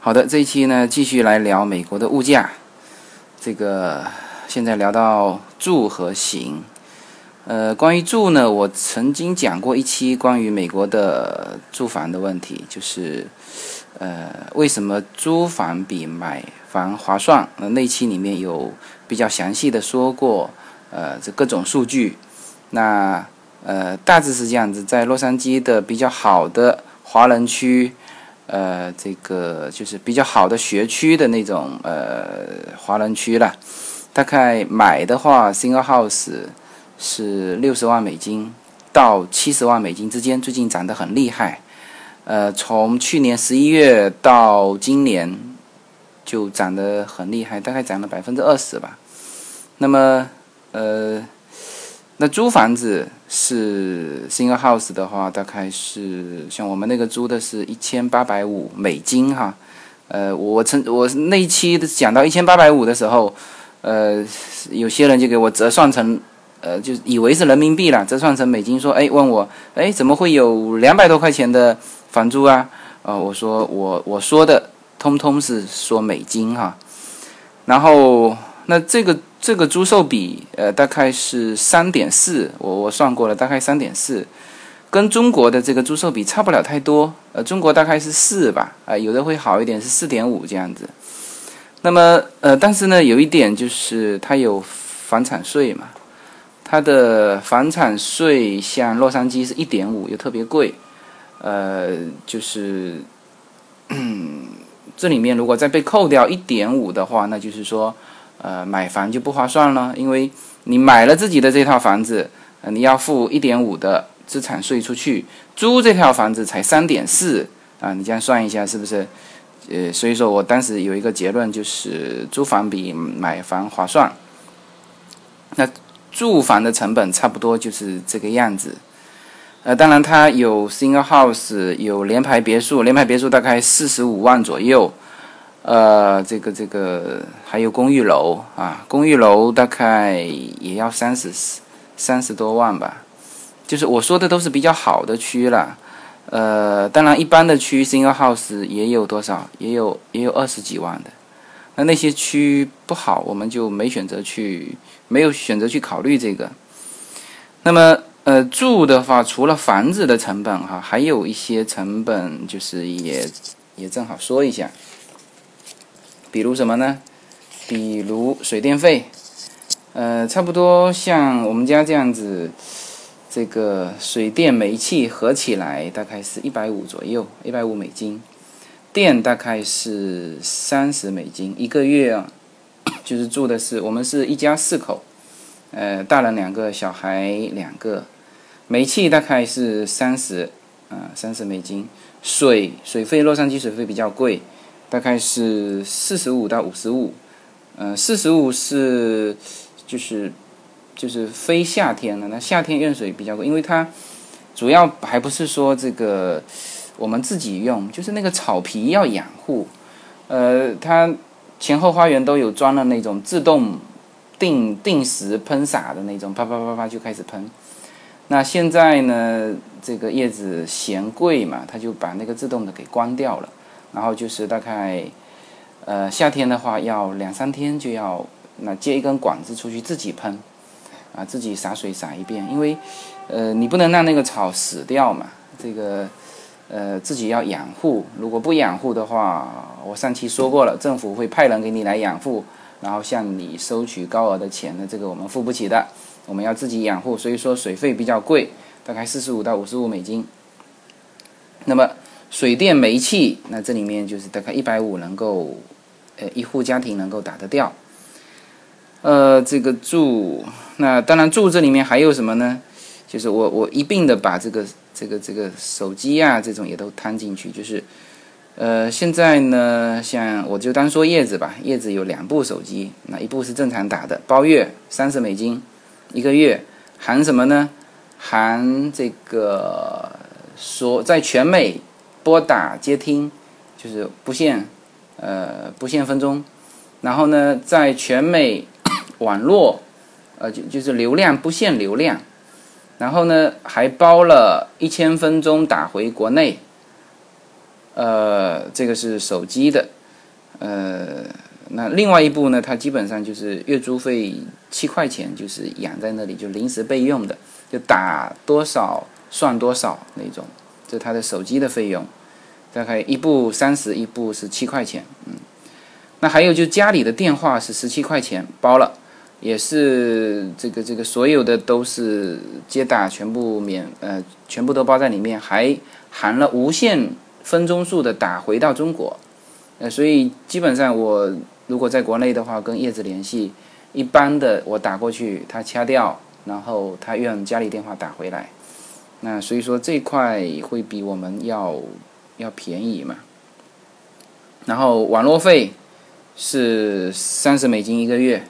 好的，这一期呢，继续来聊美国的物价。这个现在聊到住和行。呃，关于住呢，我曾经讲过一期关于美国的住房的问题，就是呃，为什么租房比买房划算？呃，那期里面有比较详细的说过，呃，这各种数据。那呃，大致是这样子，在洛杉矶的比较好的华人区。呃，这个就是比较好的学区的那种呃华人区了，大概买的话，single house 是六十万美金到七十万美金之间，最近涨得很厉害。呃，从去年十一月到今年就涨得很厉害，大概涨了百分之二十吧。那么，呃。那租房子是 single house 的话，大概是像我们那个租的是一千八百五美金哈。呃，我曾我那一期讲到一千八百五的时候，呃，有些人就给我折算成，呃，就以为是人民币了，折算成美金，说，哎，问我，哎，怎么会有两百多块钱的房租啊？呃，我说我我说的通通是说美金哈。然后那这个。这个租售比，呃，大概是三点四，我我算过了，大概三点四，跟中国的这个租售比差不了太多，呃，中国大概是四吧，啊，有的会好一点，是四点五这样子。那么，呃，但是呢，有一点就是它有房产税嘛，它的房产税像洛杉矶是一点五，又特别贵，呃，就是，嗯这里面如果再被扣掉一点五的话，那就是说。呃，买房就不划算了，因为你买了自己的这套房子，呃，你要付一点五的资产税出去，租这套房子才三点四啊，你这样算一下是不是？呃，所以说我当时有一个结论，就是租房比买房划算。那住房的成本差不多就是这个样子，呃，当然它有 single house，有联排别墅，联排别墅大概四十五万左右。呃，这个这个还有公寓楼啊，公寓楼大概也要三十三十多万吧。就是我说的都是比较好的区了。呃，当然一般的区，single house 也有多少，也有也有二十几万的。那那些区不好，我们就没选择去，没有选择去考虑这个。那么呃，住的话，除了房子的成本哈，还有一些成本，就是也也正好说一下。比如什么呢？比如水电费，呃，差不多像我们家这样子，这个水电煤气合起来大概是一百五左右，一百五美金。电大概是三十美金一个月啊，就是住的是我们是一家四口，呃，大人两个，小孩两个。煤气大概是三十，啊，三十美金。水水费，洛杉矶水费比较贵。大概是四十五到五十五，嗯，四十五是就是就是非夏天的，那夏天用水比较贵，因为它主要还不是说这个我们自己用，就是那个草皮要养护，呃，它前后花园都有装了那种自动定定时喷洒的那种，啪啪啪啪就开始喷。那现在呢，这个叶子嫌贵嘛，他就把那个自动的给关掉了。然后就是大概，呃，夏天的话要两三天就要那接一根管子出去自己喷，啊，自己洒水洒一遍，因为，呃，你不能让那个草死掉嘛，这个，呃，自己要养护。如果不养护的话，我上期说过了，政府会派人给你来养护，然后向你收取高额的钱的，这个我们付不起的，我们要自己养护，所以说水费比较贵，大概四十五到五十五美金。那么。水电煤气，那这里面就是大概一百五能够，呃，一户家庭能够打得掉。呃，这个住，那当然住这里面还有什么呢？就是我我一并的把这个这个这个手机啊这种也都摊进去。就是，呃，现在呢，像我就单说叶子吧，叶子有两部手机，那一部是正常打的，包月三十美金一个月，含什么呢？含这个说在全美。拨打接听就是不限，呃，不限分钟。然后呢，在全美 网络，呃，就就是流量不限流量。然后呢，还包了一千分钟打回国内。呃，这个是手机的，呃，那另外一部呢，它基本上就是月租费七块钱，就是养在那里就临时备用的，就打多少算多少那种，这它的手机的费用，大概一部三十，一部是七块钱，嗯，那还有就家里的电话是十七块钱包了，也是这个这个所有的都是接打全部免，呃，全部都包在里面，还含了无线。分钟数的打回到中国，呃，所以基本上我如果在国内的话，跟叶子联系，一般的我打过去，他掐掉，然后他用家里电话打回来，那所以说这块会比我们要要便宜嘛。然后网络费是三十美金一个月，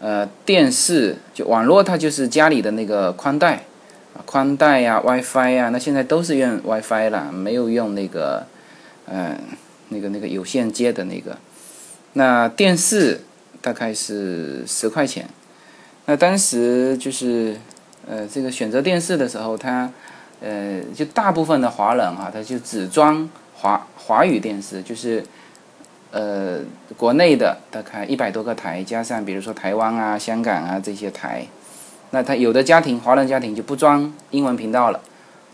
呃，电视就网络它就是家里的那个宽带。宽带呀，WiFi 呀，那现在都是用 WiFi 了，没有用那个，嗯，那个那个有线接的那个。那电视大概是十块钱。那当时就是，呃，这个选择电视的时候，它，呃，就大部分的华人啊，他就只装华华语电视，就是，呃，国内的大概一百多个台，加上比如说台湾啊、香港啊这些台。那他有的家庭，华人家庭就不装英文频道了。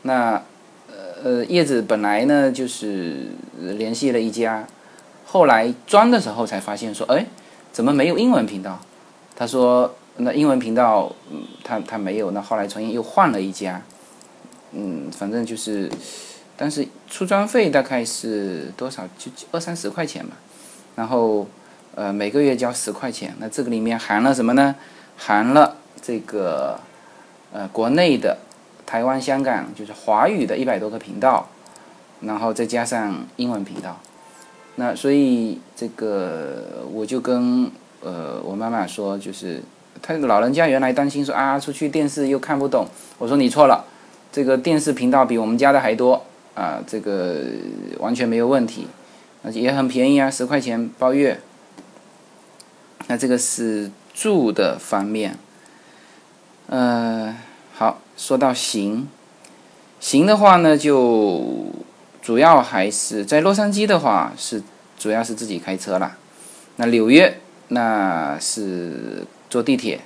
那，呃呃，叶子本来呢就是联系了一家，后来装的时候才发现说，哎，怎么没有英文频道？他说，那英文频道，嗯，他他没有。那后来重新又换了一家，嗯，反正就是，但是出装费大概是多少？就二三十块钱吧。然后，呃，每个月交十块钱。那这个里面含了什么呢？含了。这个，呃，国内的台湾、香港就是华语的一百多个频道，然后再加上英文频道，那所以这个我就跟呃我妈妈说，就是她老人家原来担心说啊，出去电视又看不懂，我说你错了，这个电视频道比我们家的还多啊，这个完全没有问题，而且也很便宜啊，十块钱包月。那这个是住的方面。呃，好，说到行，行的话呢，就主要还是在洛杉矶的话是主要是自己开车啦。那纽约那是坐地铁，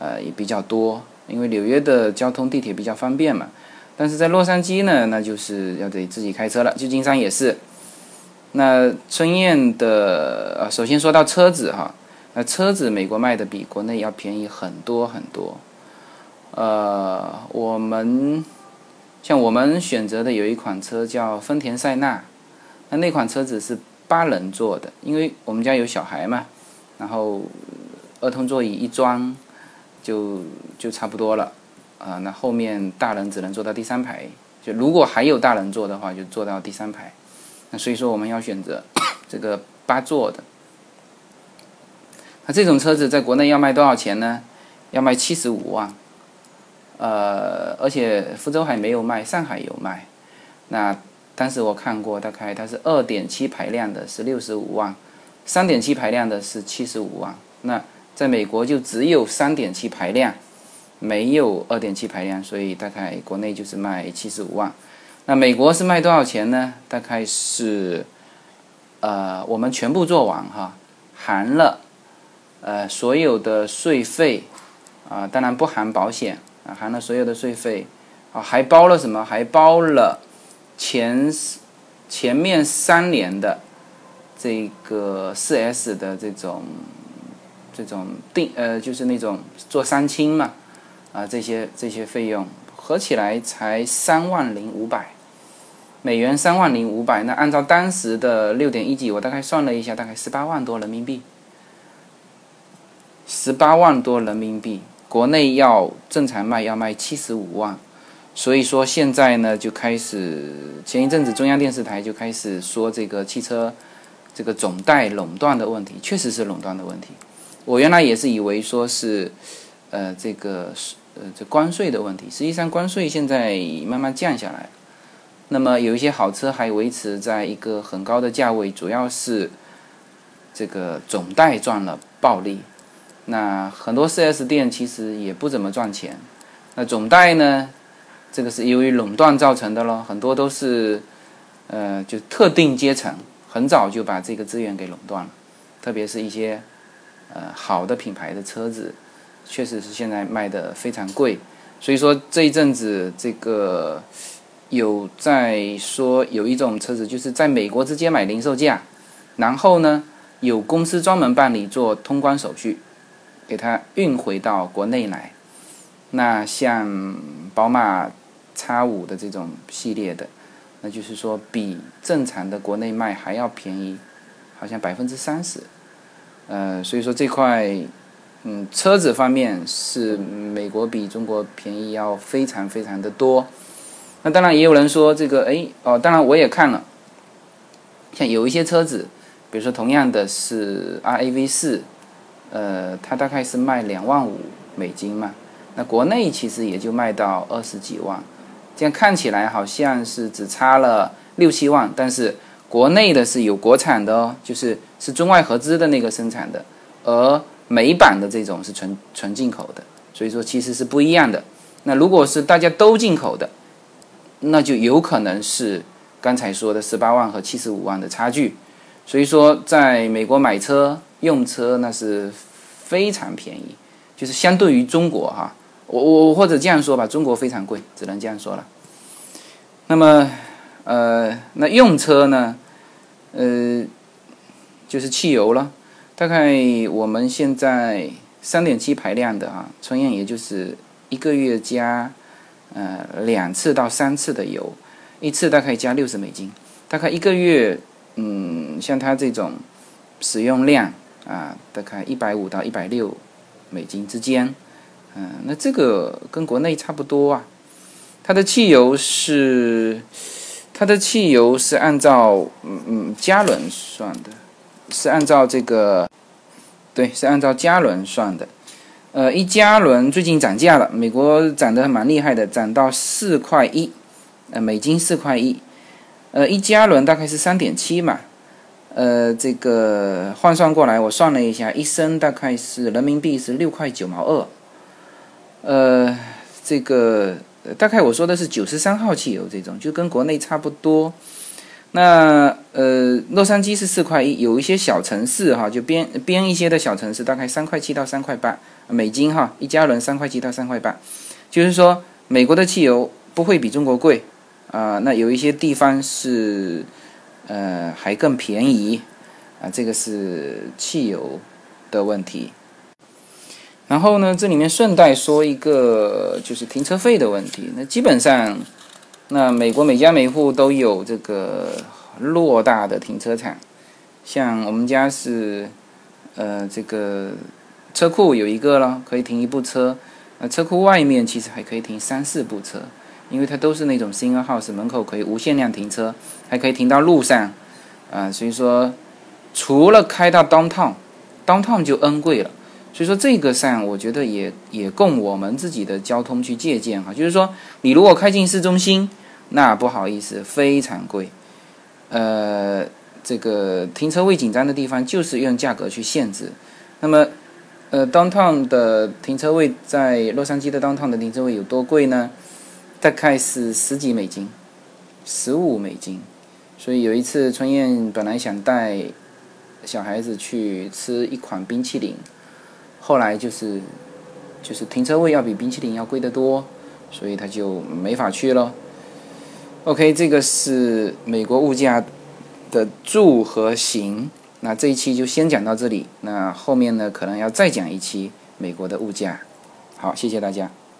呃也比较多，因为纽约的交通地铁比较方便嘛。但是在洛杉矶呢，那就是要得自己开车了。旧金山也是。那春燕的呃，首先说到车子哈，那车子美国卖的比国内要便宜很多很多。呃，我们像我们选择的有一款车叫丰田塞纳，那那款车子是八人座的，因为我们家有小孩嘛，然后儿童座椅一装就就差不多了，啊，那后面大人只能坐到第三排，就如果还有大人坐的话，就坐到第三排，那所以说我们要选择这个八座的，那这种车子在国内要卖多少钱呢？要卖七十五万。呃，而且福州还没有卖，上海有卖。那当时我看过，大概它是二点七排量的，是六十五万；三点七排量的是七十五万。那在美国就只有三点七排量，没有二点七排量，所以大概国内就是卖七十五万。那美国是卖多少钱呢？大概是，呃，我们全部做完哈，含了呃所有的税费啊，当然不含保险。啊，含了所有的税费，啊，还包了什么？还包了前前面三年的这个四 S 的这种这种定呃，就是那种做三清嘛，啊，这些这些费用合起来才三万零五百美元，三万零五百。那按照当时的六点一几，我大概算了一下，大概十八万多人民币，十八万多人民币。国内要正常卖要卖七十五万，所以说现在呢就开始前一阵子中央电视台就开始说这个汽车这个总代垄断的问题，确实是垄断的问题。我原来也是以为说是呃这个是呃这关税的问题，实际上关税现在慢慢降下来，那么有一些好车还维持在一个很高的价位，主要是这个总代赚了暴利。那很多 4S 店其实也不怎么赚钱，那总代呢，这个是由于垄断造成的咯，很多都是呃，就特定阶层很早就把这个资源给垄断了，特别是一些呃好的品牌的车子，确实是现在卖的非常贵。所以说这一阵子这个有在说有一种车子就是在美国直接买零售价，然后呢有公司专门办理做通关手续，给它运回到国内来。那像宝马 X 五的这种系列的，那就是说比正常的国内卖还要便宜，好像百分之三十。呃，所以说这块。嗯，车子方面是美国比中国便宜要非常非常的多。那当然也有人说这个，哎，哦，当然我也看了，像有一些车子，比如说同样的是 RAV 四，呃，它大概是卖两万五美金嘛，那国内其实也就卖到二十几万，这样看起来好像是只差了六七万，但是国内的是有国产的哦，就是是中外合资的那个生产的，而。美版的这种是纯纯进口的，所以说其实是不一样的。那如果是大家都进口的，那就有可能是刚才说的十八万和七十五万的差距。所以说，在美国买车用车那是非常便宜，就是相对于中国哈，我我或者这样说吧，中国非常贵，只能这样说了。那么，呃，那用车呢，呃，就是汽油了。大概我们现在三点七排量的啊，纯烟也就是一个月加呃两次到三次的油，一次大概加六十美金，大概一个月嗯，像它这种使用量啊，大概一百五到一百六美金之间，嗯，那这个跟国内差不多啊。它的汽油是它的汽油是按照嗯嗯加仑算的。是按照这个，对，是按照加仑算的。呃，一加仑最近涨价了，美国涨得蛮厉害的，涨到四块一，呃，美金四块一。呃，一加仑大概是三点七嘛，呃，这个换算过来，我算了一下，一升大概是人民币是六块九毛二。呃，这个大概我说的是九十三号汽油这种，就跟国内差不多。那呃，洛杉矶是四块一，有一些小城市哈，就边边一些的小城市，大概三块七到三块八美金哈，一加仑三块七到三块八，就是说美国的汽油不会比中国贵啊。那有一些地方是呃还更便宜啊，这个是汽油的问题。然后呢，这里面顺带说一个就是停车费的问题，那基本上。那美国每家每户都有这个偌大的停车场，像我们家是，呃，这个车库有一个了，可以停一部车。那车库外面其实还可以停三四部车，因为它都是那种 single house，门口可以无限量停车，还可以停到路上，啊，所以说除了开到 downtown，downtown 就 N 贵了。所以说这个上，我觉得也也供我们自己的交通去借鉴哈。就是说，你如果开进市中心，那不好意思，非常贵。呃，这个停车位紧张的地方，就是用价格去限制。那么，呃，downtown 的停车位在洛杉矶的 downtown 的停车位有多贵呢？大概是十几美金，十五美金。所以有一次，春燕本来想带小孩子去吃一款冰淇淋。后来就是，就是停车位要比冰淇淋要贵得多，所以他就没法去了。OK，这个是美国物价的住和行。那这一期就先讲到这里，那后面呢可能要再讲一期美国的物价。好，谢谢大家。